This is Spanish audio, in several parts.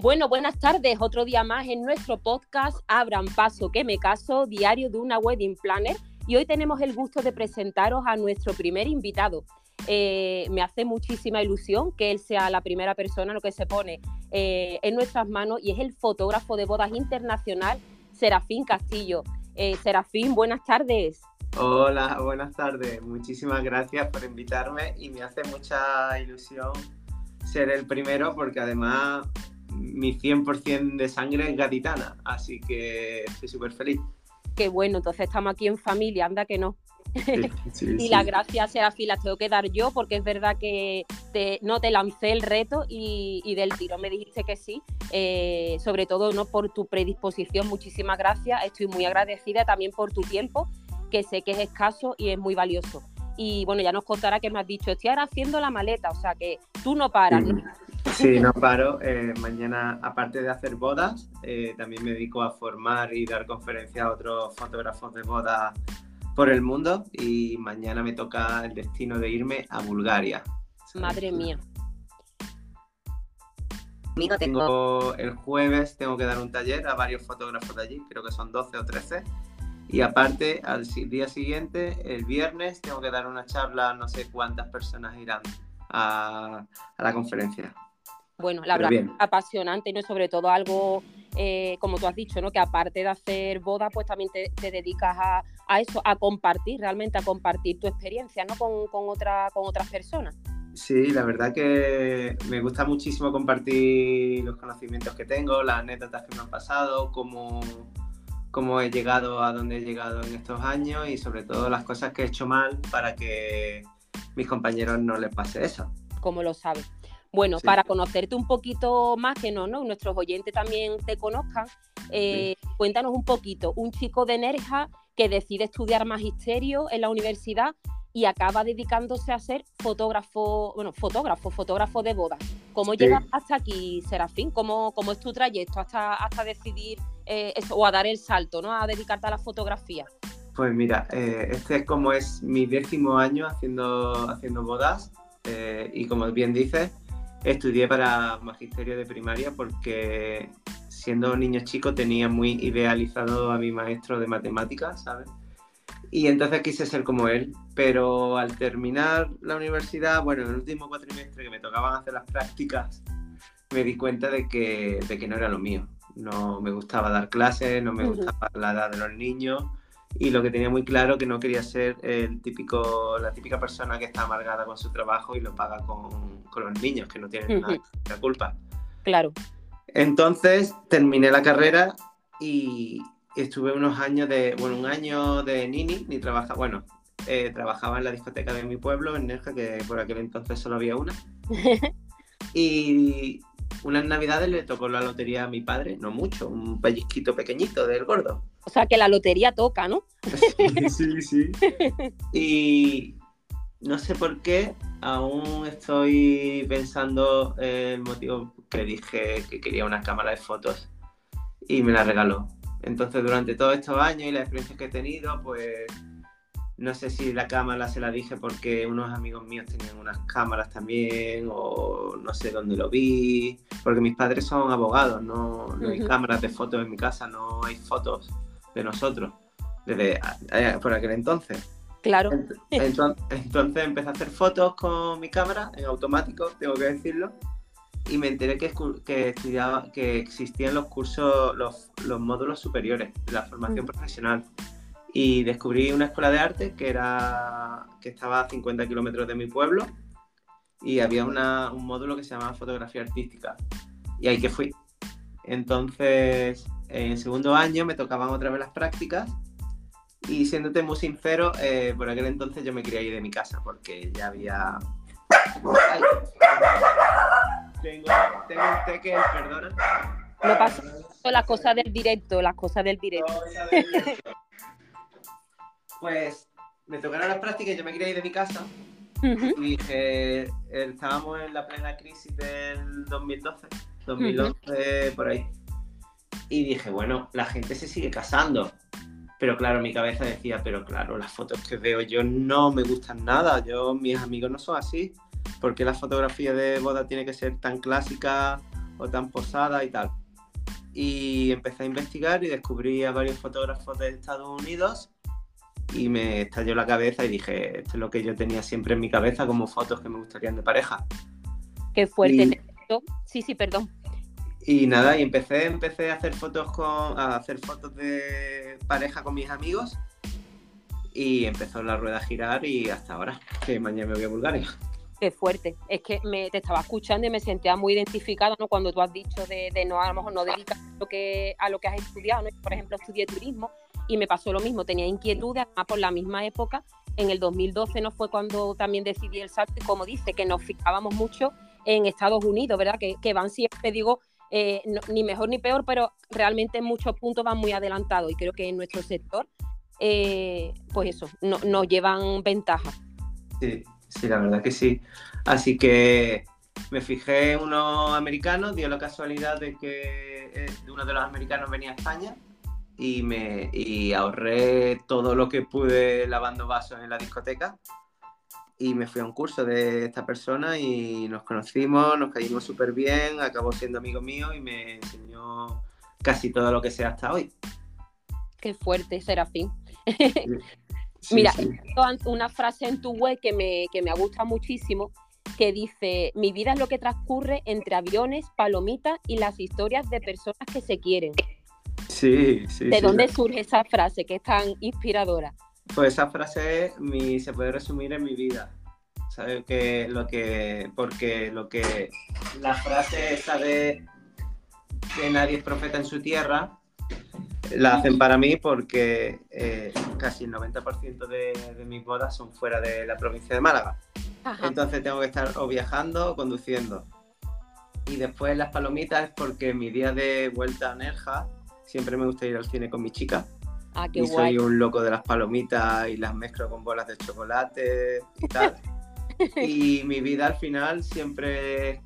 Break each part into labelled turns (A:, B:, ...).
A: Bueno, buenas tardes. Otro día más en nuestro podcast Abran Paso que me caso, diario de una wedding planner. Y hoy tenemos el gusto de presentaros a nuestro primer invitado. Eh, me hace muchísima ilusión que él sea la primera persona lo que se pone eh, en nuestras manos y es el fotógrafo de bodas internacional Serafín Castillo. Eh, Serafín, buenas tardes.
B: Hola, buenas tardes. Muchísimas gracias por invitarme y me hace mucha ilusión ser el primero porque además mi 100% de sangre es gaditana, así que estoy súper feliz.
A: Qué bueno, entonces estamos aquí en familia, anda que no. y las gracias, Serafín, las tengo que dar yo porque es verdad que no te lancé el reto y, del tiro me dijiste que sí, eh, sobre todo no por tu predisposición, muchísimas gracias, estoy muy agradecida también por tu tiempo, que sé que es escaso y es muy valioso. Y bueno, ya nos contará que me has dicho, estoy ahora haciendo la maleta, o sea que tú no paras.
B: Sí, no paro. Eh, mañana, aparte de hacer bodas, eh, también me dedico a formar y dar conferencias a otros fotógrafos de bodas por el mundo. Y mañana me toca el destino de irme a Bulgaria.
A: Madre mía.
B: Tengo el jueves tengo que dar un taller a varios fotógrafos de allí, creo que son 12 o 13. Y aparte, al día siguiente, el viernes, tengo que dar una charla, no sé cuántas personas irán a, a la conferencia.
A: Bueno, la verdad, apasionante, ¿no? Sobre todo algo, eh, como tú has dicho, ¿no? Que aparte de hacer boda, pues también te, dedicas a, eso, a compartir, realmente a compartir tu experiencia, ¿no? Con, con, otra, con otras personas.
B: Sí, la verdad que me gusta muchísimo compartir los conocimientos que tengo, las anécdotas que me han pasado, cómo, cómo he llegado a donde he llegado en estos años y sobre todo las cosas que he hecho mal para que mis compañeros no les pase eso.
A: Como lo sabes. Bueno, para conocerte un poquito más, que no, ¿no? Nuestros oyentes también te conozcan, eh, cuéntanos un poquito. Un chico de Nerja que decide estudiar magisterio en la universidad y acaba dedicándose a ser fotógrafo, bueno, fotógrafo, fotógrafo de bodas. ¿Cómo llegas hasta aquí, Serafín? ¿Cómo, ¿Cómo, es tu trayecto hasta, hasta decidir eh, eso, o a dar el salto, ¿no? A dedicarte a la fotografía.
B: Pues mira, eh, este es como es mi décimo año haciendo, haciendo bodas y como bien dices, Estudié para magisterio de primaria porque siendo niño chico tenía muy idealizado a mi maestro de matemáticas, ¿sabes? Y entonces quise ser como él, pero al terminar la universidad, bueno, en el último cuatrimestre que me tocaban hacer las prácticas, me di cuenta de que, de que no era lo mío. No me gustaba dar clases, no me gustaba la edad de los niños y lo que tenía muy claro que no quería ser el típico, la típica persona que está amargada con su trabajo y lo paga con, con los niños, que no tienen nada la culpa.
A: Claro.
B: Entonces terminé la carrera y estuve unos años de, bueno, un año de nini, ni trabaja, bueno, eh, trabajaba en la discoteca de mi pueblo, en Nerja, que por aquel entonces solo había una. y unas navidades le tocó la lotería a mi padre, no mucho, un pellizquito pequeñito del gordo.
A: O sea que la lotería toca, ¿no?
B: sí, sí. Y no sé por qué, aún estoy pensando el motivo que dije que quería una cámara de fotos y me la regaló. Entonces durante todos estos años y las experiencias que he tenido, pues no sé si la cámara se la dije porque unos amigos míos tenían unas cámaras también o no sé dónde lo vi, porque mis padres son abogados, no, hay cámaras de fotos en mi casa, no hay fotos de nosotros desde eh, por aquel entonces.
A: Claro.
B: Entonces, empecé a hacer fotos con mi cámara en automático, tengo que decirlo, y me enteré que, que estudiaba, que existían los cursos, los, los módulos superiores de la formación profesional y descubrí una escuela de arte que, era, que estaba a 50 kilómetros de mi pueblo y había una, un módulo que se llamaba fotografía artística y ahí que fui. Entonces, en segundo año me tocaban otra vez las prácticas y siéndote muy sincero, eh, por aquel entonces yo me quería ir de mi casa porque ya había... Tengo, tengo un teque, perdona.
A: No pasa las cosas del directo, las cosas del directo.
B: Pues me tocaron las prácticas y yo me quería ir de mi casa. Y dije, estábamos en la plena crisis del 2012, 2011, por ahí. Y dije, bueno, la gente se sigue casando. Pero claro, mi cabeza decía, pero claro, las fotos que veo yo no me gustan nada. Yo, mis amigos no son así. porque la fotografía de boda tiene que ser tan clásica o tan posada y tal. Y empecé a investigar y descubrí a varios fotógrafos de Estados Unidos y me estalló la cabeza y dije, esto es lo que yo tenía siempre en mi cabeza como fotos que me gustarían de pareja.
A: Qué fuerte. Sí, sí, perdón.
B: Y nada, y empecé, empecé a hacer fotos con, a hacer fotos de pareja con mis amigos y empezó la rueda a girar y hasta ahora, que mañana me voy a Bulgaria.
A: Qué fuerte. Es que me, te estaba escuchando y me sentía muy identificada, ¿no? Cuando tú has dicho de, no, a lo mejor no dedicas lo que, a lo que has estudiado, ¿no? Por ejemplo, estudié turismo y me pasó lo mismo, tenía inquietudes, además por la misma época, en el 2012 no fue cuando también decidí el salto como dice, que nos fijábamos mucho en Estados Unidos, ¿verdad? Que, que van siempre, digo, eh, ni mejor ni peor, pero realmente en muchos puntos van muy adelantados y creo que en nuestro sector, eh, pues eso, no, nos llevan ventaja.
B: Sí, sí, la verdad que sí. Así que me fijé en unos americanos, dio la casualidad de que eh, uno de los americanos venía a España y me y ahorré todo lo que pude lavando vasos en la discoteca y me fui a un curso de esta persona y nos conocimos, nos caímos súper bien, acabó siendo amigo mío y me enseñó casi todo lo que sé hasta hoy.
A: Qué fuerte, Serafín. Mira, una frase en tu web que me, que me gusta muchísimo, que dice, mi vida es lo que transcurre entre aviones, palomitas y las historias de personas que se quieren.
B: Sí, sí.
A: ¿De dónde surge esa frase que es tan inspiradora?
B: Pues esa frase mi, se puede resumir en mi vida. ¿Sabes? Que lo que. Porque lo que. La frase esa de que nadie es profeta en su tierra, la hacen para mí porque eh, casi el 90% de, de, mis bodas son fuera de la provincia de Málaga. Entonces tengo que estar o viajando o conduciendo. Y después las palomitas es porque mi día de vuelta a Nerja siempre me gusta ir al cine con mi chica.
A: Ah,
B: y soy un loco de las palomitas y las mezclo con bolas de chocolate y tal. y mi vida al final siempre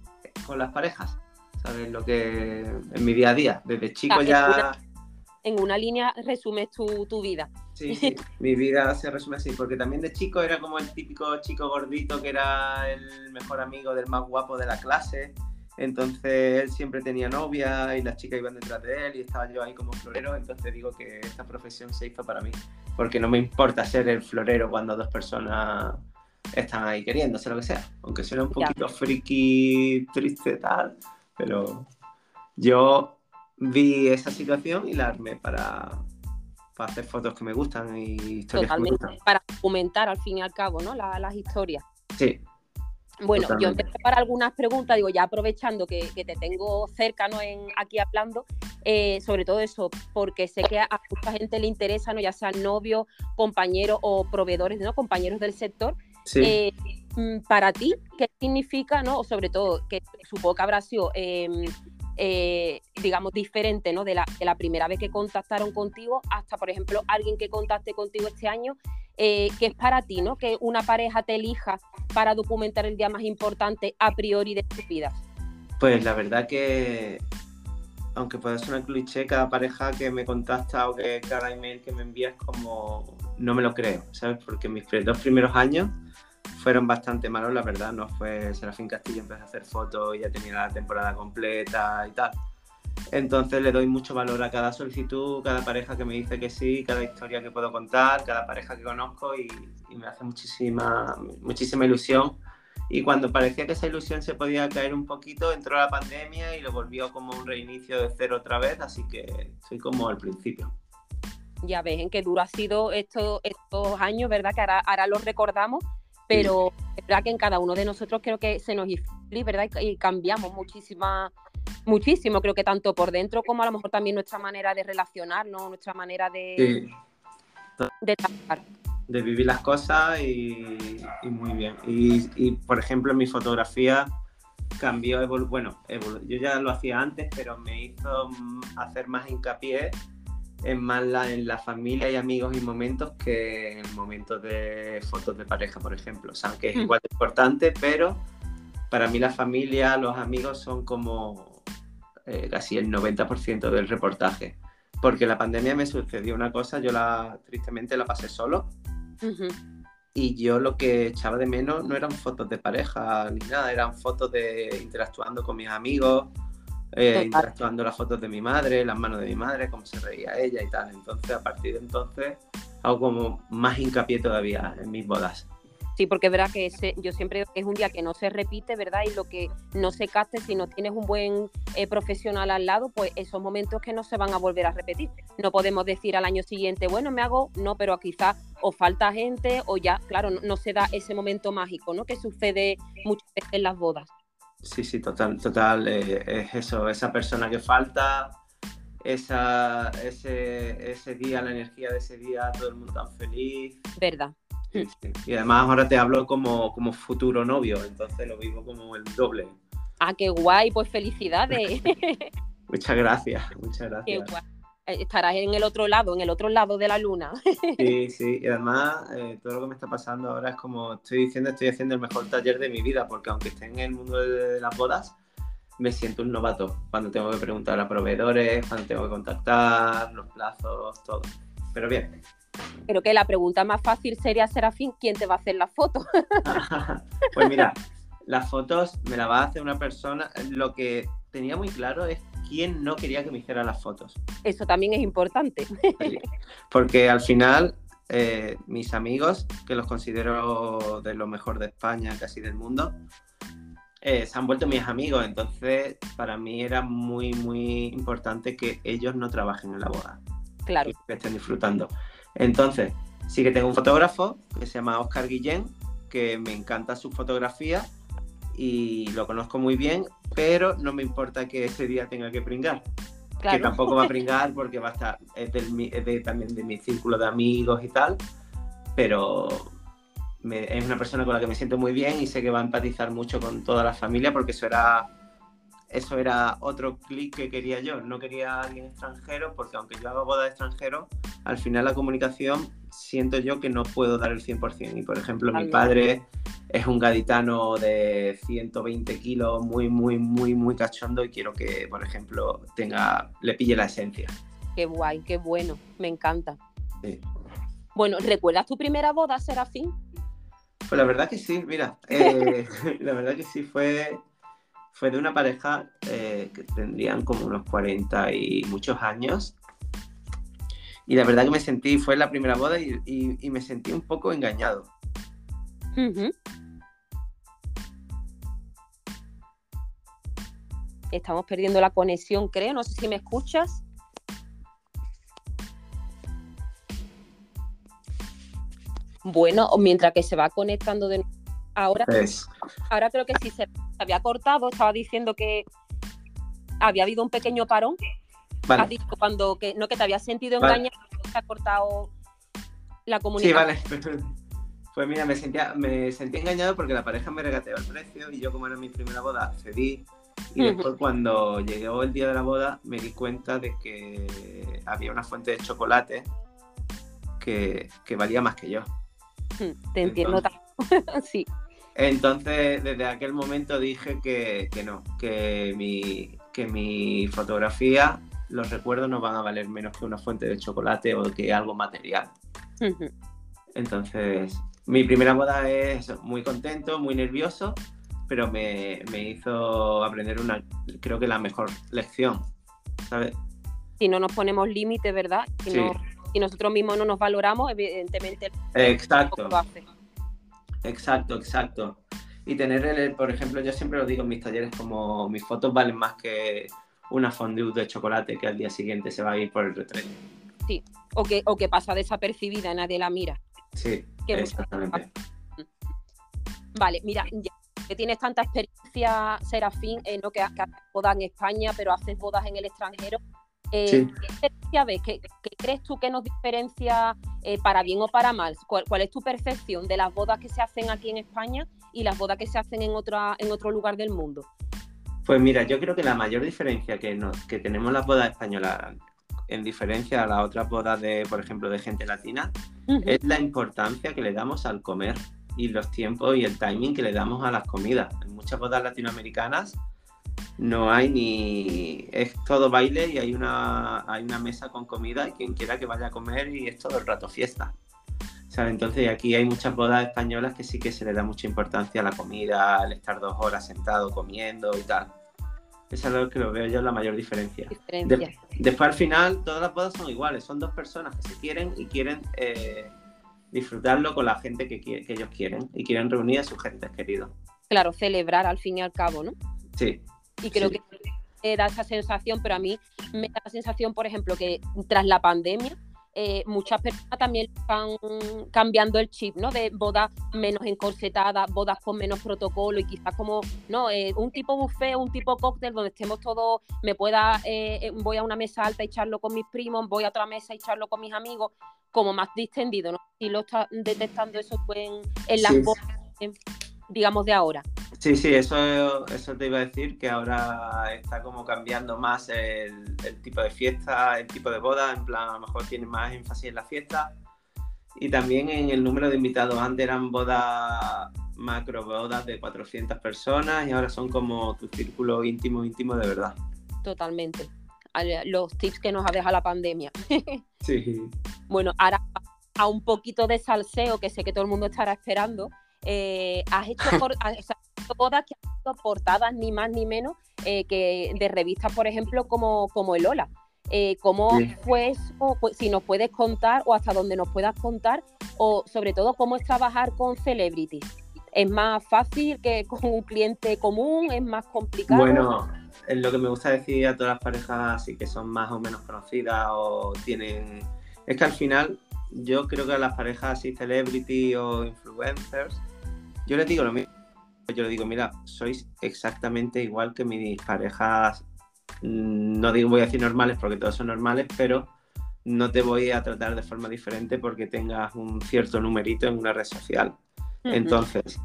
B: con las parejas, ¿sabes? Lo que en mi día a día, desde chico ya...
A: en una línea resumes tu, tu vida.
B: Sí, sí, mi vida se resume así, porque también de chico era como el típico chico gordito que era el mejor amigo del más guapo de la clase entonces él siempre tenía novia y las chicas iban detrás de él y estaba yo ahí como florero. Entonces digo que esta profesión se hizo para mí, porque no me importa ser el florero cuando dos personas están ahí queriéndose lo que sea, aunque suene un poquito friki, triste, tal, pero yo vi esa situación y la armé para, para hacer fotos que me gustan y historias que me gustan.
A: Para documentar al fin y al cabo, ¿no? las historias.
B: Sí,
A: bueno, yo empecé para algunas preguntas, digo, ya aprovechando que, te tengo cerca ¿no? en, aquí hablando, eh, sobre todo eso, porque sé que a mucha gente le interesa, ¿no? ya sean novios, compañeros o proveedores, ¿no? compañeros del sector. Eh, mm, para ti, ¿qué significa, ¿no? o sobre todo, que supongo que habrá sido em, eh, digamos, diferente ¿no? de, la, primera vez que contactaron contigo hasta, por ejemplo, alguien que contacte contigo este año, eh, que es para ti, ¿no? Que una pareja te elija para documentar el día más importante a priori de tu vida.
B: Pues la verdad que, aunque pueda una cliché, cada pareja que me contacta o que cada email que me envías como no me lo creo, ¿sabes? Porque mis dos primeros años fueron bastante malos, la verdad. No fue Serafín Castillo, empecé a hacer fotos y ya tenía la temporada completa y tal. Entonces le doy mucho valor a cada solicitud, cada pareja que me dice que sí, cada historia que puedo contar, cada pareja que conozco y, me hace muchísima, muchísima ilusión. Y cuando parecía que esa ilusión se podía caer un poquito, entró la pandemia y lo volvió como un reinicio de cero otra vez, así que soy como al principio.
A: Ya ves, en qué duro ha sido estos, estos años, ¿verdad? Que ahora, ahora los recordamos, pero es verdad que en cada uno de nosotros creo que se nos ¿verdad? Y cambiamos muchísima, muchísimo, creo que tanto por dentro como a lo mejor también nuestra manera de relacionarnos, nuestra manera de, de trabajar.
B: De vivir las cosas y, muy bien. Y, por ejemplo, en mi fotografía cambió, bueno, yo ya lo hacía antes, pero me hizo hacer más hincapié en más la, en la familia y amigos y momentos que en momentos de fotos de pareja, por ejemplo. O sea, que es igual de importante, pero para mí la familia, los amigos son como eh, casi el 90% del reportaje. Porque la pandemia me sucedió una cosa, yo la tristemente la pasé solo. Y yo lo que echaba de menos no eran fotos de pareja ni nada, eran fotos de interactuando con mis amigos, eh, interactuando las fotos de mi madre, las manos de mi madre, cómo se reía ella y tal. Entonces, a partir de entonces, hago como más hincapié todavía en mis bodas.
A: Sí, porque es verdad que ese, yo siempre es un día que no se repite, ¿verdad? Y lo que no se caste, si no tienes un buen eh, profesional al lado, pues esos momentos que no se van a volver a repetir. No podemos decir al año siguiente, bueno, me hago, no, pero quizás o falta gente o ya, claro, no, se da ese momento mágico, ¿no? Que sucede muchas veces en las bodas.
B: Sí, sí, total, total, eh, es eso, esa persona que falta, esa, ese, ese día, la energía de ese día, todo el mundo tan feliz.
A: Verdad.
B: Y además ahora te hablo como, como futuro novio, entonces lo vivo como el doble.
A: Ah, qué guay, pues felicidades.
B: muchas gracias, muchas gracias.
A: Qué guay. Eh, estarás en el otro lado, en el otro lado de la luna.
B: Sí, sí, y además eh, todo lo que me está pasando ahora es como estoy diciendo, estoy haciendo el mejor taller de mi vida, porque aunque esté en el mundo de las bodas, me siento un novato cuando tengo que preguntar a proveedores, cuando tengo que contactar, los plazos, todo. Pero bien,
A: Creo que la pregunta más fácil sería, Serafín, ¿quién te va a hacer las fotos?
B: pues mira, las fotos me las va a hacer una persona. Lo que tenía muy claro es quién no quería que me hiciera las fotos.
A: Eso también es importante.
B: Porque al final, eh, mis amigos, que los considero de lo mejor de España, casi del mundo, eh, se han vuelto mis amigos. Entonces, para mí era muy, muy importante que ellos no trabajen en la boda.
A: Claro.
B: que estén disfrutando. Entonces, sí que tengo un fotógrafo que se llama Oscar Guillén, que me encanta su fotografía y lo conozco muy bien, pero no me importa que ese día tenga que pringar. Que tampoco va a pringar porque va a estar, es, también de mi círculo de amigos y tal, pero es una persona con la que me siento muy bien y sé que va a empatizar mucho con toda la familia porque eso era eso era otro clic que quería yo. No quería a alguien extranjero porque aunque yo haga boda de extranjero, al final la comunicación siento yo que no puedo dar el 100%. Y por ejemplo, mi padre es un gaditano de 120 kilos, muy, muy, muy, muy cachondo y quiero que, por ejemplo, tenga, le pille la esencia.
A: Qué guay, qué bueno, me encanta. Bueno, ¿recuerdas tu primera boda, Serafín?
B: Pues la verdad que sí, mira, eh, la verdad que sí fue fue de una pareja eh, que tendrían como unos 40 y muchos años. Y la verdad que me sentí, fue la primera boda y, me sentí un poco engañado.
A: Estamos perdiendo la conexión, creo. No sé si me escuchas. Bueno, mientras que se va conectando de nuevo Ahora, ahora creo que sí se había cortado, estaba diciendo que había habido un pequeño parón. Has dicho cuando que no que te había sentido engañado, se ha cortado la comunicación.
B: Sí, vale. Pues mira, me sentía, me sentí engañado porque la pareja me regateó el precio y yo como era mi primera boda cedí y después cuando llegó el día de la boda me di cuenta de que había una fuente de chocolate que, valía más que yo.
A: Te entiendo sí.
B: Entonces, desde aquel momento dije que, no, que mi, que mi fotografía, los recuerdos no van a valer menos que una fuente de chocolate o que algo material. Entonces, mi primera boda es muy contento, muy nervioso, pero me, hizo aprender una, creo que la mejor lección, ¿sabes?
A: Si no nos ponemos límites, ¿verdad? Si, si nosotros mismos no nos valoramos, evidentemente...
B: Exacto. Exacto, exacto. Y tener, el, por ejemplo, yo siempre lo digo en mis talleres, como mis fotos valen más que una fondue de chocolate que al día siguiente se va a ir por el retrete.
A: Sí, o que, o que pasa desapercibida, nadie la mira.
B: Sí, exactamente.
A: Vale, mira, ya tienes tanta experiencia, Serafín, en lo que haces bodas en España, pero haces bodas en el extranjero, eh, ¿Qué ves? ¿Qué, crees tú que nos diferencia eh, para bien o para mal? ¿Cuál, es tu percepción de las bodas que se hacen aquí en España y las bodas que se hacen en, otra, en otro lugar del mundo?
B: Pues mira, yo creo que la mayor diferencia que, que tenemos las bodas españolas en diferencia a las otras bodas de, por ejemplo, de gente latina, es la importancia que le damos al comer y los tiempos y el timing que le damos a las comidas. En muchas bodas latinoamericanas no hay ni. Es todo baile y hay una, hay una mesa con comida y quien quiera que vaya a comer y es todo el rato fiesta. Entonces aquí hay muchas bodas españolas que sí que se le da mucha importancia a la comida, al estar dos horas sentado comiendo y tal. Esa es lo que lo veo yo la mayor diferencia. después al final todas las bodas son iguales, son dos personas que se quieren y quieren eh, disfrutarlo con la gente que, que ellos quieren y quieren reunir a sus gentes queridos.
A: Claro, celebrar al fin y al cabo, ¿no?
B: Sí.
A: Y creo que da esa sensación, pero a mí me da la sensación, por ejemplo, que tras la pandemia, eh, muchas personas también están cambiando el chip, ¿no? De bodas menos encorsetadas, bodas con menos protocolo y quizás como, ¿no? Eh, un tipo buffet, un tipo cóctel donde estemos todos, me pueda, eh, voy a una mesa alta y echarlo con mis primos, voy a otra mesa y echarlo con mis amigos, como más distendido, ¿no? Y lo está detectando eso pues, en, las bodas, digamos, de ahora.
B: Sí, sí, eso, eso te iba a decir, que ahora está como cambiando más el, tipo de fiesta, el tipo de boda, en plan, a lo mejor tiene más énfasis en la fiesta y también en el número de invitados. Antes eran bodas, macro bodas de 400 personas y ahora son como tu círculo íntimo, íntimo de verdad.
A: Totalmente. Los tips que nos ha dejado la pandemia.
B: sí.
A: Bueno, ahora a un poquito de salseo que sé que todo el mundo estará esperando. Eh, has hecho por, bodas que han sido portadas ni más ni menos eh, que de revistas, por ejemplo, como, como el Ola. Eh, ¿Cómo fue eso? Pues, si nos puedes contar o hasta donde nos puedas contar, o sobre todo cómo es trabajar con celebrities. ¿Es más fácil que con un cliente común? ¿Es más complicado?
B: Bueno, es lo que me gusta decir a todas las parejas así que son más o menos conocidas o tienen... Es que al final yo creo que a las parejas así celebrity o influencers, yo les digo lo mismo yo le digo, mira, sois exactamente igual que mis parejas, mm, no digo voy a decir normales porque todos son normales, pero no te voy a tratar de forma diferente porque tengas un cierto numerito en una red social. Entonces,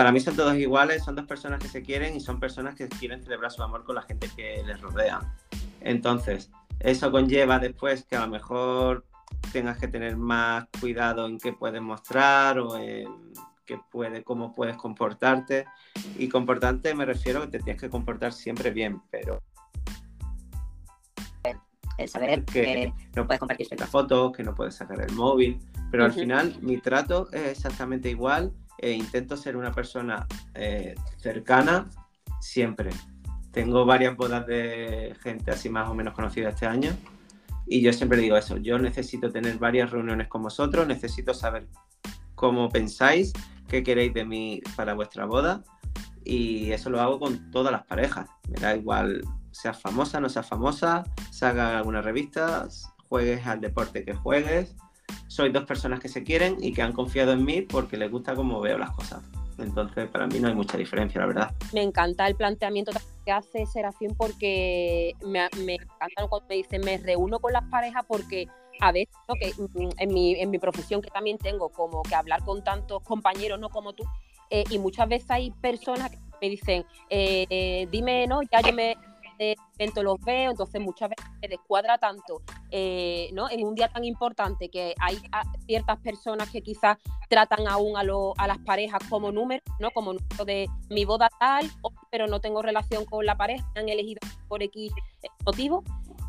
B: para mí son todos iguales, son dos personas que se quieren y son personas que quieren celebrar su amor con la gente que les rodea. Entonces, eso conlleva después que a lo mejor tengas que tener más cuidado en qué puedes mostrar o en puede, cómo puedes comportarte. Y comportarte me refiero a que te tienes que comportar siempre bien, pero
C: el saber que, no puedes compartir
B: las fotos, que no puedes sacar el móvil, pero al final mi trato es exactamente igual e intento ser una persona eh, cercana siempre. Tengo varias bodas de gente así más o menos conocida este año y yo siempre digo eso, yo necesito tener varias reuniones con vosotros, necesito saber cómo pensáis, qué queréis de mí para vuestra boda y eso lo hago con todas las parejas. Me da igual seas famosa, no seas famosa, salga alguna revista, juegues al deporte que juegues. Soy dos personas que se quieren y que han confiado en mí porque les gusta cómo veo las cosas. Entonces, para mí no hay mucha diferencia, la verdad.
A: Me encanta el planteamiento que hace Serafín porque me, me encanta cuando me dicen me reúno con las parejas porque a veces que mm, en mi, en mi profesión que también tengo como que hablar con tantos compañeros, no como tú, eh, y muchas veces hay personas que me dicen, eh, eh, dime, no, ya yo me evento los veo, entonces muchas veces me descuadra tanto, ¿no? En un día tan importante que hay ciertas personas que quizás tratan aún a, a las parejas como número, ¿no? Como número de mi boda tal, pero no tengo relación con la pareja, han elegido por X motivo.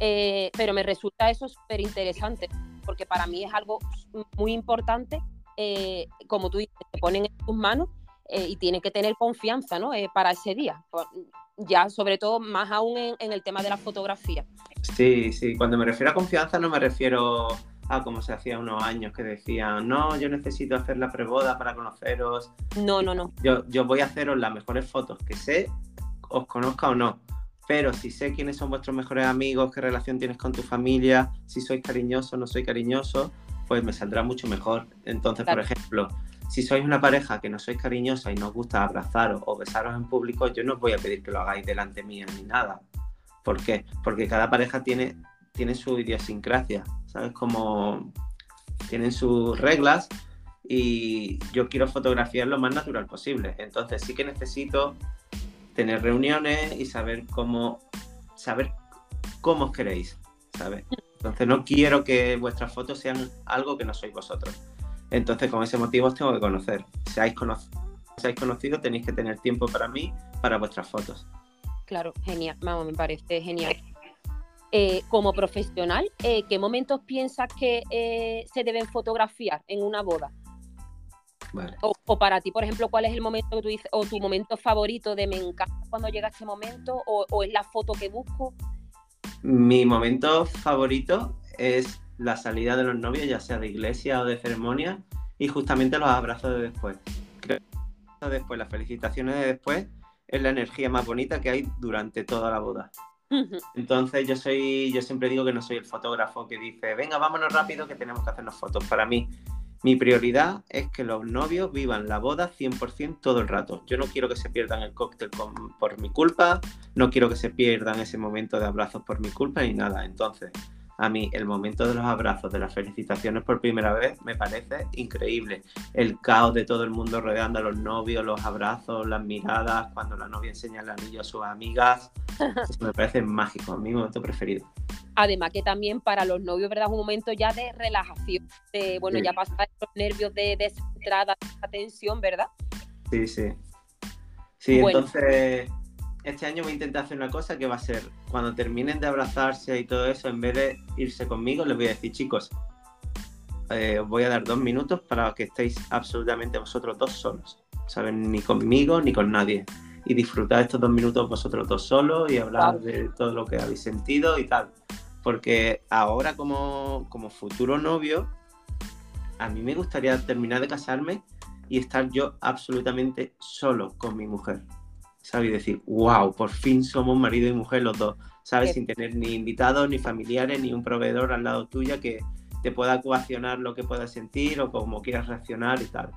A: Eh, pero me resulta eso súper interesante, porque para mí es algo muy importante, eh, como tú dices, te ponen en tus manos eh, y tienen que tener confianza ¿no? para ese día, ya sobre todo más aún en, el tema de la fotografía.
B: Sí, sí, cuando me refiero a confianza no me refiero a como se hacía unos años que decían, no, yo necesito hacer la preboda para conoceros.
A: No, no, no.
B: Yo, yo voy a haceros las mejores fotos que sé, os conozca o no pero si sé quiénes son vuestros mejores amigos, qué relación tienes con tu familia, si sois cariñoso o no soy cariñoso, pues me saldrá mucho mejor. Entonces, por ejemplo, si sois una pareja que no sois cariñosa y no os gusta abrazaros o besaros en público, yo no os voy a pedir que lo hagáis delante mía ni nada. ¿Por qué? Porque cada pareja tiene, tiene su idiosincrasia, ¿sabes? Como tienen sus reglas y yo quiero fotografiar lo más natural posible. Entonces sí que necesito tener reuniones y saber cómo, saber cómo os queréis, ¿sabes? Entonces no quiero que vuestras fotos sean algo que no sois vosotros. Entonces con ese motivo os tengo que conocer. Si habéis conocido, tenéis que tener tiempo para mí, para vuestras fotos.
A: Claro, genial, vamos, me parece genial. Eh, como profesional, eh, ¿qué momentos piensas que eh, se deben fotografiar en una boda? O, para ti, por ejemplo, ¿cuál es el momento que tú dices, o tu momento favorito de me encanta cuando llega este momento, o, es la foto que busco?
B: Mi momento favorito es la salida de los novios, ya sea de iglesia o de ceremonia, y justamente los abrazos de después. Creo que después, las felicitaciones de después, es la energía más bonita que hay durante toda la boda. Entonces yo soy, yo siempre digo que no soy el fotógrafo que dice, venga, vámonos rápido que tenemos que hacernos fotos. Para mí, mi prioridad es que los novios vivan la boda 100% todo el rato. Yo no quiero que se pierdan el cóctel por mi culpa, no quiero que se pierdan ese momento de abrazos por mi culpa ni nada. Entonces, a mí el momento de los abrazos, de las felicitaciones por primera vez, me parece increíble. El caos de todo el mundo rodeando a los novios, los abrazos, las miradas, cuando la novia enseña el anillo a sus amigas, eso me parece mágico, mi momento preferido.
A: Además que también para los novios, ¿verdad? Es un momento ya de relajación, de, bueno, ya pasar los nervios de, de esa entrada, esa tensión, ¿verdad?
B: Sí, sí. Sí, entonces este año voy a intentar hacer una cosa que va a ser, cuando terminen de abrazarse y todo eso, en vez de irse conmigo, les voy a decir, chicos, eh, os voy a dar dos minutos para que estéis absolutamente vosotros dos solos, ¿saben? Ni conmigo ni con nadie. Y disfrutad estos dos minutos vosotros dos solos y hablar de todo lo que habéis sentido y tal. Porque ahora como, como futuro novio, a mí me gustaría terminar de casarme y estar yo absolutamente solo con mi mujer. ¿Sabes? Y decir, wow, por fin somos marido y mujer los dos, ¿sabes? Sin tener ni invitados, ni familiares, ni un proveedor al lado tuya que te pueda coaccionar lo que puedas sentir o como quieras reaccionar y tal.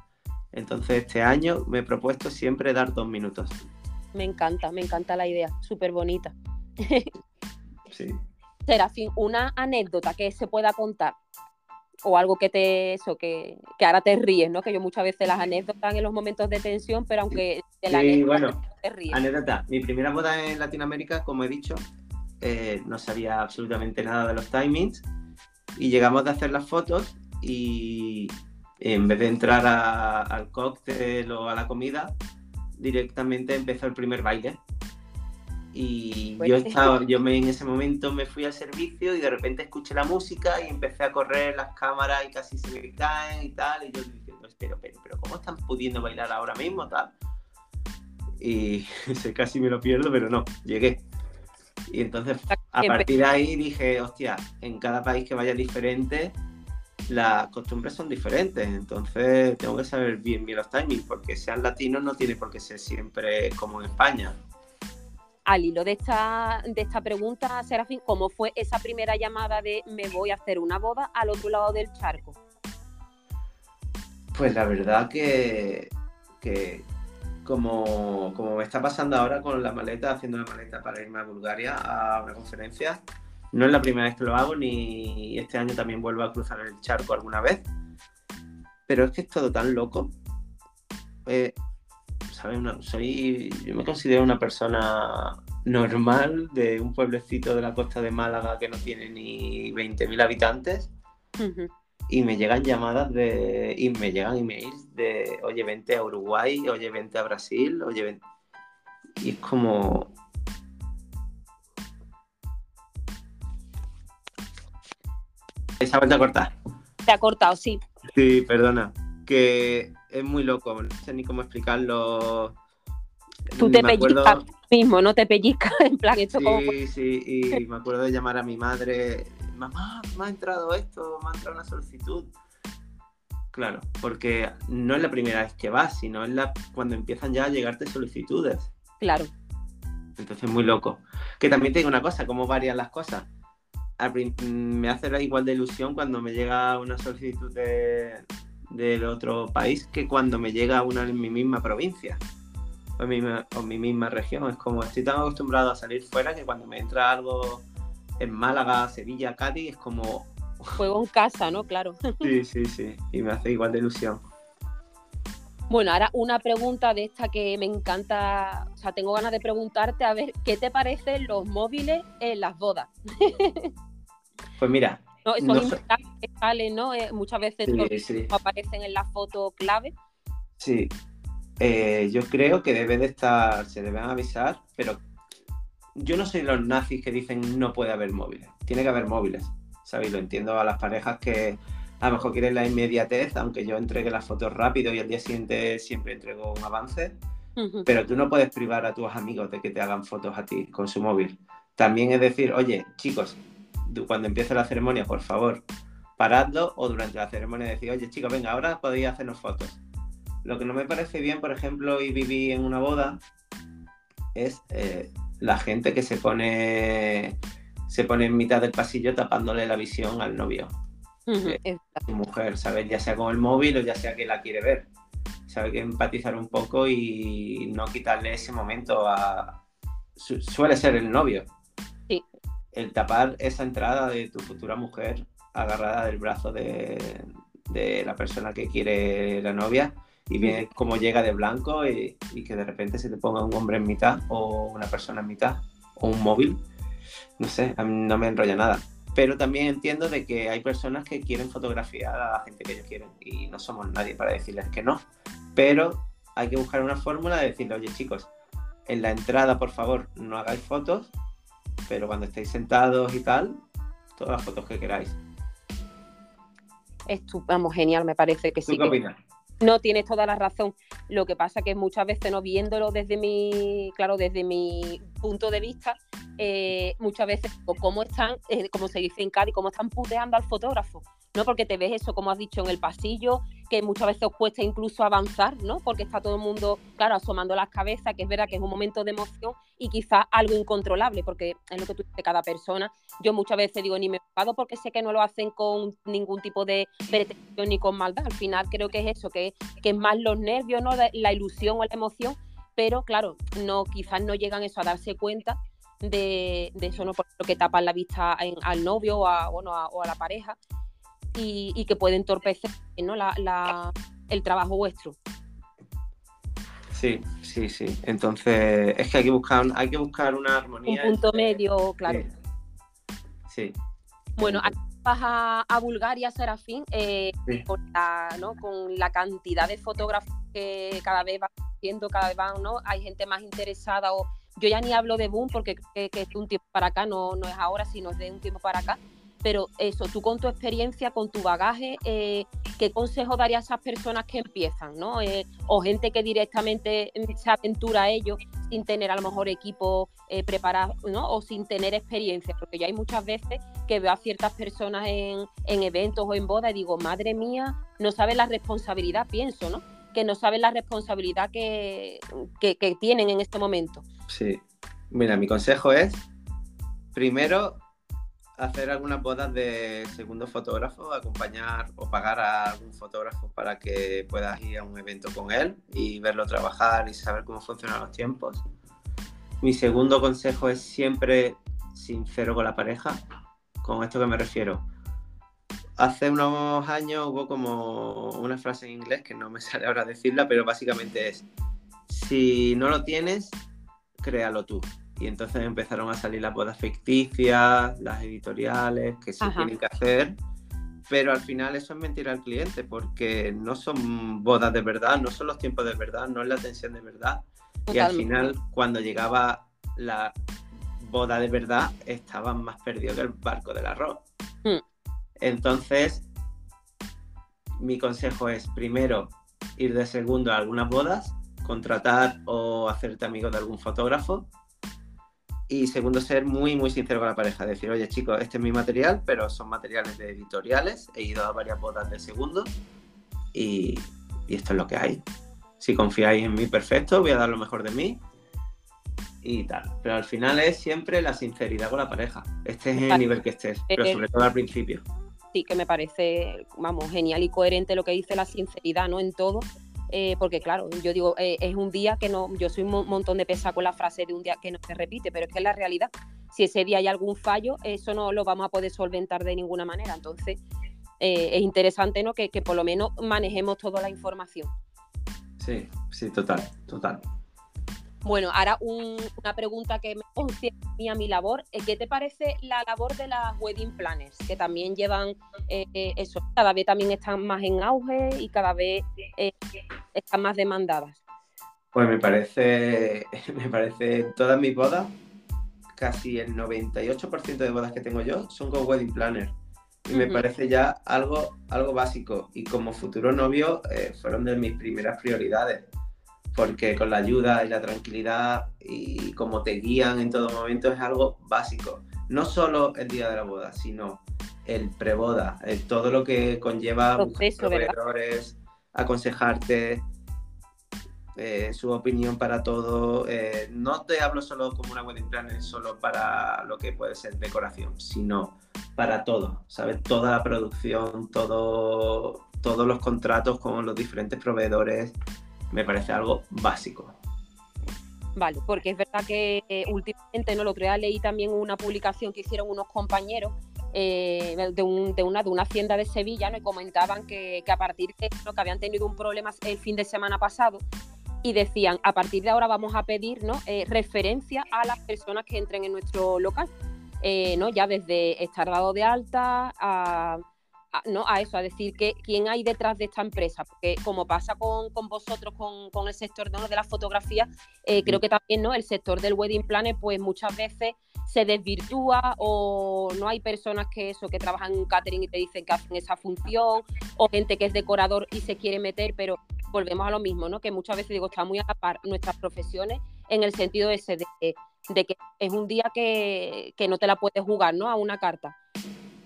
B: Entonces este año me he propuesto siempre dar dos minutos.
A: Me encanta, me encanta la idea, súper bonita.
B: sí.
A: Serafín, una anécdota que se pueda contar o algo que te eso que, que, ahora te ríes, ¿no? Que yo muchas veces las anécdotas en los momentos de tensión, pero aunque
B: de la sí, bueno, te ríes. Anécdota, mi primera boda en Latinoamérica, como he dicho, eh, no sabía absolutamente nada de los timings y llegamos de hacer las fotos y en vez de entrar al cóctel o a la comida, directamente empezó el primer baile. Y pues yo estaba, yo me, en ese momento me fui al servicio y de repente escuché la música y empecé a correr las cámaras y casi se me caen y tal. Y yo diciendo, pero, pero, pero ¿cómo están pudiendo bailar ahora mismo? Tal. Y casi me lo pierdo, pero no, llegué. Y entonces a partir de ahí dije, hostia, en cada país que vaya diferente, las costumbres son diferentes. Entonces tengo que saber bien bien los timings, porque sean latinos no tiene por qué ser siempre como en España
A: al hilo de esta, de esta pregunta, Serafín, ¿cómo fue esa primera llamada de me voy a hacer una boda al otro lado del charco?
B: Pues la verdad que, como, como me está pasando ahora con la maleta, haciendo la maleta para irme a Bulgaria a una conferencia, no es la primera vez que lo hago, ni este año también vuelvo a cruzar el charco alguna vez. Pero es que es todo tan loco. Eh, soy, yo me considero una persona normal de un pueblecito de la costa de Málaga que no tiene ni 20.000 habitantes. Y me llegan llamadas de. Y me llegan emails de, oye, vente a Uruguay, oye, vente a Brasil, oye, vente. Y es como. ¿Se ha vuelto a cortar?
A: Se ha cortado, sí.
B: Sí, perdona. Que es muy loco, no sé ni cómo explicarlo.
A: Tú te pellizcas mismo, no te pellizcas en plan esto
B: sí, Sí, y me acuerdo de llamar a mi madre, mamá, me ha entrado esto, me ha entrado una solicitud. Claro, porque no es la primera vez que vas, sino es la cuando empiezan ya a llegarte solicitudes.
A: Claro.
B: Entonces muy loco. Que también tengo una cosa, cómo varían las cosas. Me hace igual de ilusión cuando me llega una solicitud de, del otro país que cuando me llega una en mi misma provincia o mi, o mi misma región. Es como estoy tan acostumbrado a salir fuera que cuando me entra algo en Málaga, Sevilla, Cádiz, es como...
A: Juego en casa, ¿no? Claro.
B: Sí, sí, sí. Y me hace igual de ilusión.
A: Bueno, ahora una pregunta de esta que me encanta, o sea, tengo ganas de preguntarte, a ver, ¿qué te parecen los móviles en las bodas?
B: Pues mira,
A: no, esos que salen, ¿no? Eh, muchas veces aparecen en la foto clave.
B: Sí. Eh, yo creo que debe de estar, se deben avisar, pero yo no soy los nazis que dicen no puede haber móviles. Tiene que haber móviles. ¿Sabéis? Lo entiendo a las parejas que a lo mejor quieres la inmediatez, aunque yo entregue las fotos rápido y al día siguiente siempre entrego un avance, pero tú no puedes privar a tus amigos de que te hagan fotos a ti con su móvil. También es decir, oye, chicos, cuando empiece la ceremonia, por favor, paradlo o durante la ceremonia decir, oye, chicos, venga, ahora podéis hacernos fotos. Lo que no me parece bien, por ejemplo, y viví en una boda, es eh, la gente que se pone se pone en mitad del pasillo tapándole la visión al novio. Eh, su mujer, ¿sabes? Ya sea con el móvil o ya sea que la quiere ver. Sabe que empatizar un poco y no quitarle ese momento a. suele ser el novio. El tapar esa entrada de tu futura mujer agarrada del brazo de, de la persona que quiere la novia y viene como llega de blanco y, y, que de repente se te ponga un hombre en mitad o una persona en mitad o un móvil. No sé, a mí no me enrolla nada pero también entiendo de que hay personas que quieren fotografiar a la gente que ellos quieren y no somos nadie para decirles que no. Pero hay que buscar una fórmula de decirle, oye chicos, en la entrada por favor no hagáis fotos, pero cuando estéis sentados y tal, todas las fotos que queráis.
A: Estupendo, genial, me parece que sí.
B: ¿Qué opinas?
A: No tienes toda la razón. Lo que pasa que muchas veces no viéndolo desde mi, claro, desde mi punto de vista, eh, muchas veces cómo están, eh, como se dice en Cádiz, cómo están puteando al fotógrafo, ¿no? Porque te ves eso, como has dicho, en el pasillo, que muchas veces os cuesta incluso avanzar, ¿no? Porque está todo el mundo, claro, asomando las cabezas, que es verdad que es un momento de emoción y quizás algo incontrolable, porque es lo que tú dices, cada persona. Yo muchas veces digo, ni me enfado porque sé que no lo hacen con ningún tipo de pretensión ni con maldad. Al final creo que es eso, que, que es más los nervios, ¿no? La ilusión o la emoción, pero claro, no, quizás no llegan eso a darse cuenta de, eso, ¿no? Por lo que tapan la vista al novio o bueno, o a la pareja y, que puede entorpecer ¿no? la, el trabajo vuestro.
B: Sí, sí, sí. Entonces, es que hay que buscar, hay que buscar una armonía.
A: Un punto medio, claro.
B: Sí.
A: Bueno, aquí vas a, Bulgaria, Serafín, eh, con, la, ¿no? con la cantidad de fotógrafos que cada vez va haciendo, cada vez van, ¿no? Hay gente más interesada o yo ya ni hablo de boom porque que, que es un tiempo para acá, no, no es ahora, sino de un tiempo para acá. Pero eso, tú con tu experiencia, con tu bagaje, eh, ¿qué consejo darías a esas personas que empiezan, ¿no? Eh, o gente que directamente se aventura a ello sin tener a lo mejor equipo eh, preparado, ¿no? O sin tener experiencia, porque yo hay muchas veces que veo a ciertas personas en, eventos o en bodas y digo, madre mía, no saben la responsabilidad, pienso, ¿no? Que no saben la responsabilidad que, que tienen en este momento.
B: Sí. Mira, mi consejo es, primero, hacer algunas bodas de segundo fotógrafo, acompañar o pagar a algún fotógrafo para que puedas ir a un evento con él y verlo trabajar y saber cómo funcionan los tiempos. Mi segundo consejo es siempre sincero con la pareja. ¿Con esto que me refiero? Hace unos años hubo como una frase en inglés que no me sale ahora decirla, pero básicamente es, si no lo tienes, créalo tú. Y entonces empezaron a salir las bodas ficticias, las editoriales, que se tienen que hacer. Pero al final eso es mentir al cliente, porque no son bodas de verdad, no son los tiempos de verdad, no es la atención de verdad. Y al final, cuando llegaba la boda de verdad, estaban más perdidos que el barco del arroz. Hmm. Entonces, mi consejo es, primero, ir de segundo a algunas bodas, contratar o hacerte amigo de algún fotógrafo y segundo, ser muy, muy sincero con la pareja. Decir, oye, chicos, este es mi material, pero son materiales de editoriales. He ido a varias bodas de segundo y, esto es lo que hay. Si confiáis en mí, perfecto, voy a dar lo mejor de mí y tal. Pero al final es siempre la sinceridad con la pareja. Este es el nivel que estés, pero sobre todo al principio.
A: Sí, que me parece, vamos, genial y coherente lo que dice la sinceridad, ¿no? En todo eh, porque claro, yo digo, eh, es un día que no, yo soy un montón de pesa con la frase de un día que no se repite, pero es que es la realidad. Si ese día hay algún fallo, eso no lo vamos a poder solventar de ninguna manera. Entonces, eh, es interesante ¿no? Que, que, por lo menos manejemos toda la información.
B: Sí, sí, total, total.
A: Bueno, ahora una pregunta que me concierne a mi labor. Eh, ¿Qué te parece la labor de las wedding planners? Que también llevan eh, eh, eso, cada vez también están más en auge y cada vez están más demandadas.
B: Pues me parece, me parece todas mis bodas, casi el 98% de bodas que tengo yo son con wedding planner. y me parece ya algo, algo básico. Y como futuro novio eh, fueron de mis primeras prioridades, porque con la ayuda y la tranquilidad y como te guían en todo momento es algo básico. No solo el día de la boda, sino el preboda, todo lo que conlleva proveedores, aconsejarte, eh, su opinión para todo. Eh, no te hablo solo como una wedding planner, solo para lo que puede ser decoración, sino para todo, ¿sabes? Toda la producción, todo, todos los contratos con los diferentes proveedores, me parece algo básico.
A: Vale, porque es verdad que eh, últimamente, no lo creo, leí también una publicación que hicieron unos compañeros eh, de, un, de, una, de una hacienda de Sevilla ¿no? y comentaban que, a partir de lo que habían tenido un problema el fin de semana pasado y decían, a partir de ahora vamos a pedir ¿no? Eh, referencia a las personas que entren en nuestro local, ¿no? ya desde estar dado de alta a ¿no? a eso, a decir que quién hay detrás de esta empresa, porque como pasa con, vosotros, con, el sector de la fotografía, eh, creo que también ¿no? el sector del wedding planner, pues muchas veces se desvirtúa o no hay personas que eso, que trabajan en catering y te dicen que hacen esa función, o gente que es decorador y se quiere meter, pero volvemos a lo mismo, ¿no? Que muchas veces digo, está muy a la par nuestras profesiones en el sentido ese de, de que es un día que, que no te la puedes jugar, ¿no? A una carta.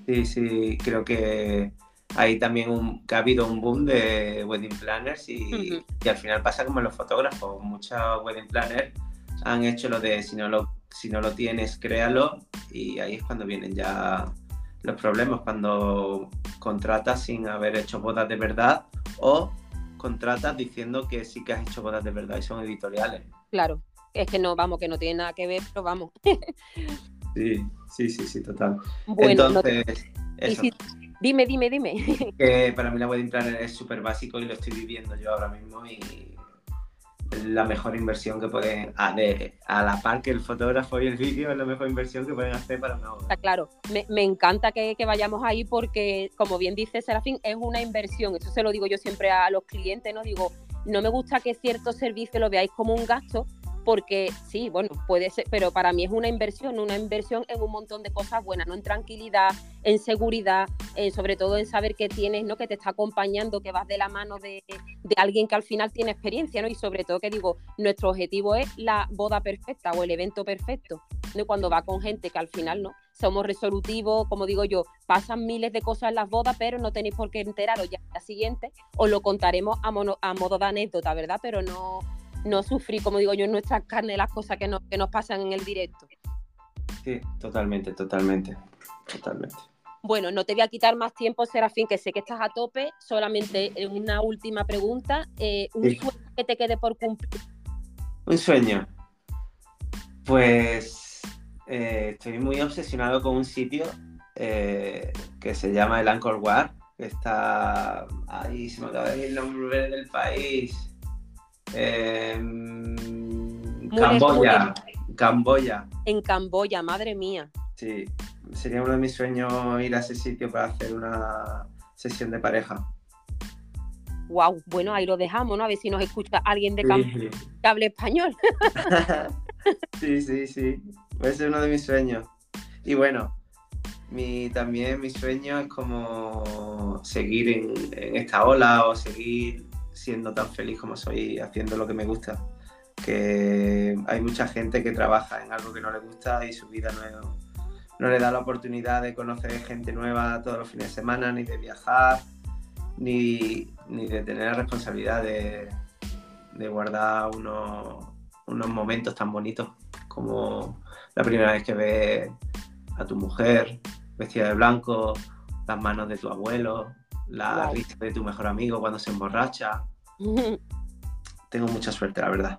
B: Sí, sí, creo que hay también un, que ha habido un boom de wedding planners y, al final pasa como en los fotógrafos. Muchos wedding planners han hecho lo de si no lo, si no lo tienes, créalo y ahí es cuando vienen ya los problemas, cuando contratas sin haber hecho bodas de verdad o contratas diciendo que sí que has hecho bodas de verdad y son editoriales.
A: Claro, es que no, vamos, que no tiene nada que ver, pero vamos.
B: Sí, sí, sí, sí, total. Entonces,
A: Dime, dime, dime.
B: Que para mí la wedding planner es súper básico y lo estoy viviendo yo ahora mismo y es la mejor inversión que pueden, a, a la par que el fotógrafo y el vídeo, es la mejor inversión que pueden hacer para una boda.
A: Está claro, me, me encanta que, que, vayamos ahí porque, como bien dice Serafín, es una inversión. Eso se lo digo yo siempre a los clientes, ¿no? Digo, no me gusta que cierto servicio lo veáis como un gasto, porque sí, bueno, puede ser, pero para mí es una inversión, una inversión en un montón de cosas buenas, ¿no? En tranquilidad, en seguridad, sobre todo en saber que tienes, ¿no? Que te está acompañando, que vas de la mano de, alguien que al final tiene experiencia, ¿no? Y sobre todo que digo, nuestro objetivo es la boda perfecta o el evento perfecto, ¿no? Cuando va con gente que al final, ¿no? Somos resolutivos, como digo yo, pasan miles de cosas en las bodas, pero no tenéis por qué enteraros ya la siguiente, os lo contaremos a, a modo de anécdota, ¿verdad? Pero no no sufrir, como digo yo, en nuestra carne las cosas que nos, que nos pasan en el directo.
B: Sí, totalmente, totalmente, totalmente.
A: Bueno, no te voy a quitar más tiempo, Serafín, que sé que estás a tope. Solamente una última pregunta. Eh, ¿Un sueño que te quede por cumplir?
B: Un sueño. Pues eh, estoy muy obsesionado con un sitio eh, que se llama el Angkor Wat, que está ahí, se me acaba de ir el nombre del país. Camboya. Camboya.
A: En Camboya, madre mía.
B: Sí, sería uno de mis sueños ir a ese sitio para hacer una sesión de pareja.
A: Wow, bueno, ahí lo dejamos, ¿no? A ver si nos escucha alguien de Camboya que hable español.
B: sí, sí, sí. Ese es uno de mis sueños. Y bueno, mi, también mi sueño es como seguir en esta ola o seguir siendo tan feliz como soy haciendo lo que me gusta. Que hay mucha gente que trabaja en algo que no le gusta y su vida no, le da la oportunidad de conocer gente nueva todos los fines de semana, ni de viajar, ni, ni de tener la responsabilidad de, de guardar unos, unos momentos tan bonitos como la primera vez que ves a tu mujer vestida de blanco, las manos de tu abuelo, la risa de tu mejor amigo cuando se emborracha. Tengo mucha suerte, la verdad.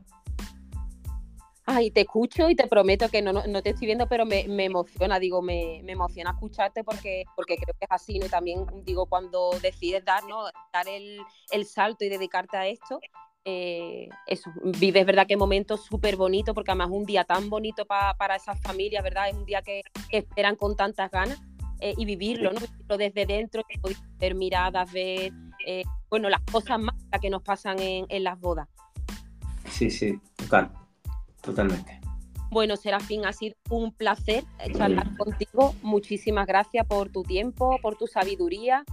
A: Ay, te escucho y te prometo que no, no, te estoy viendo, pero me, me emociona, digo, me, me, emociona escucharte porque, porque creo que es así, ¿no? Y también, digo, cuando decides dar, ¿no? dar el, el salto y dedicarte a esto, eh, eso, vives, ¿verdad? Que momentos súper bonitos, porque además es un día tan bonito para esas familias, ¿verdad? Es un día que, esperan con tantas ganas eh, y vivirlo, ¿no? Vivirlo desde dentro, ver miradas, ver eh, bueno, las cosas más que nos pasan en, las bodas.
B: Sí, sí, total, totalmente.
A: Bueno, Serafín, ha sido un placer charlar contigo. Muchísimas gracias por tu tiempo, por tu sabiduría.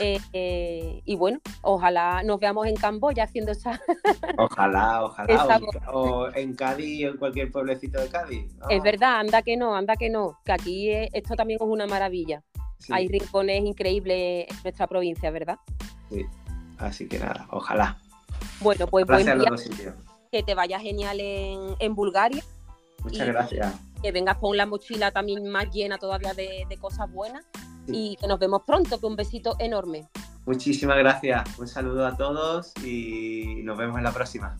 A: Eh, eh, y bueno, ojalá nos veamos en Camboya haciendo esa.
B: Ojalá, ojalá. O, en Cádiz o en cualquier pueblecito de Cádiz.
A: Es verdad, anda que no, anda que no. Que aquí esto también es una maravilla. Hay rincones increíbles en nuestra provincia, ¿verdad?
B: Sí, así que nada, ojalá.
A: Bueno, pues buen día. Que te vaya genial en Bulgaria
B: Muchas gracias.
A: Que vengas con la mochila también más llena todavía de, cosas buenas y que nos vemos pronto, que un besito enorme.
B: Muchísimas gracias, un saludo a todos y nos vemos en la próxima.